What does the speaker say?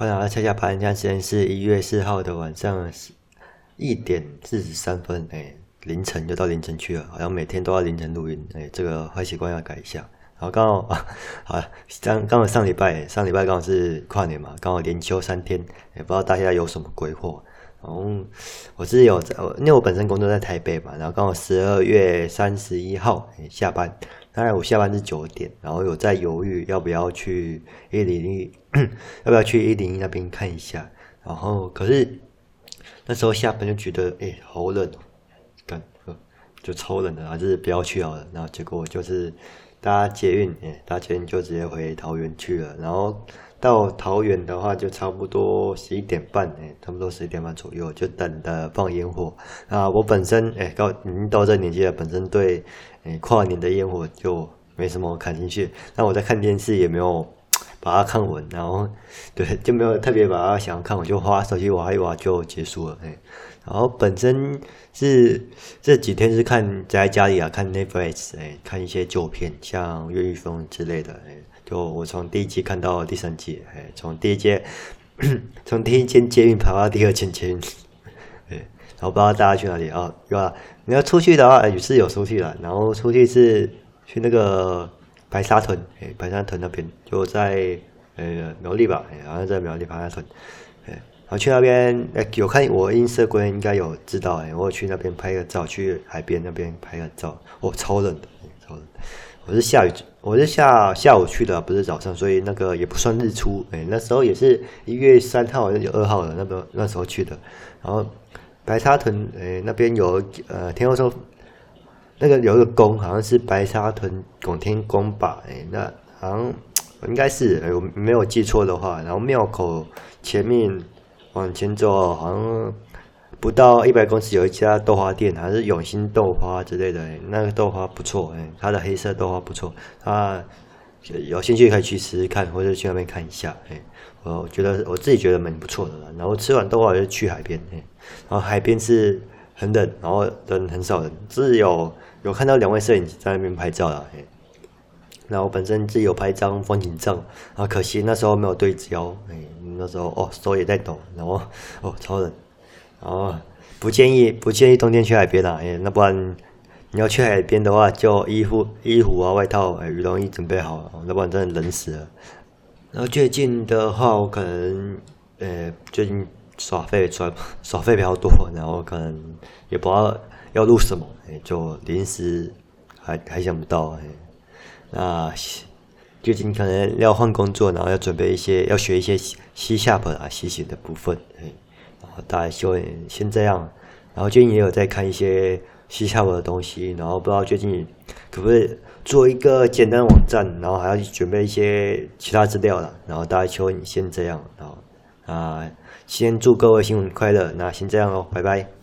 欢迎大家下下班，现在时间是一月四号的晚上一点四十三分，哎，凌晨就到凌晨去了，好像每天都要凌晨录音，哎，这个坏习惯要改一下。然后刚好啊，好，刚刚好上礼拜，上礼拜刚好是跨年嘛，刚好连休三天，也不知道大家有什么规划。然后我是有在，因为我本身工作在台北嘛，然后刚好十二月三十一号下班，当然我下班是九点，然后有在犹豫要不要去一零一，要不要去一零一那边看一下。然后可是那时候下班就觉得哎好冷，感就超冷的，还是不要去好了。然后结果就是。搭捷运，哎，搭捷运就直接回桃园去了。然后到桃园的话，就差不多十一点半，哎，差不多十一点半左右，就等着放烟火。啊，我本身，哎，到已经到这年纪了，本身对，哎，跨年的烟火就没什么感兴趣。那我在看电视也没有把它看完，然后，对，就没有特别把它想要看，我就花手机玩一玩就结束了，哎。然后本身是这几天是看在家里啊，看 Netflix，哎，看一些旧片，像越狱风之类的，哎，就我从第一季看到第三季，哎，从第一间 从第一间捷运跑到第二间捷运，哎，然后不知道大家去哪里啊？对吧？你要出去的话，也是有出去了，然后出去是去那个白沙屯，哎，白沙屯那边就在呃苗栗吧，好像在苗栗白沙屯，诶，然后去那边，哎，有看我音色哥应该有知道，哎，我去那边拍个照，去海边那边拍个照，哦，超冷的，超冷。我是下雨，我是下下午去的，不是早上，所以那个也不算日出，哎，那时候也是一月三号还是二号的，那个那时候去的。然后白沙屯，哎，那边有呃，听说那个有一个宫，好像是白沙屯拱天宫吧，哎，那好像应该是，哎，我没有记错的话，然后庙口前面。往前走，好像不到一百公尺有一家豆花店，还是永兴豆花之类的。那个豆花不错，哎，它的黑色豆花不错。它有兴趣可以去试试看，或者去那边看一下。哎，我觉得我自己觉得蛮不错的。然后吃完豆花就去海边，哎，然后海边是很冷，然后人很少人，只有有看到两位摄影师在那边拍照了，哎。然后本身自己有拍一张风景照，啊，可惜那时候没有对焦，哎，那时候哦手也在抖，然后哦超冷，然后不建议不建议冬天去海边啦，哎，那不然你要去海边的话，就衣服衣服啊外套哎羽绒衣准备好，要不然真的冷死了。然后最近的话，我可能呃最近耍废耍 耍废比较多，然后可能也不知道要录什么，就临时还还想不到，哎。那最近可能要换工作，然后要准备一些，要学一些 C Sharp 啊、C 型的部分，然后大概就先这样。然后最近也有在看一些 C Sharp 的东西，然后不知道最近可不可以做一个简单网站，然后还要准备一些其他资料了。然后大概就先这样，然后啊，先祝各位新年快乐，那先这样喽，拜拜。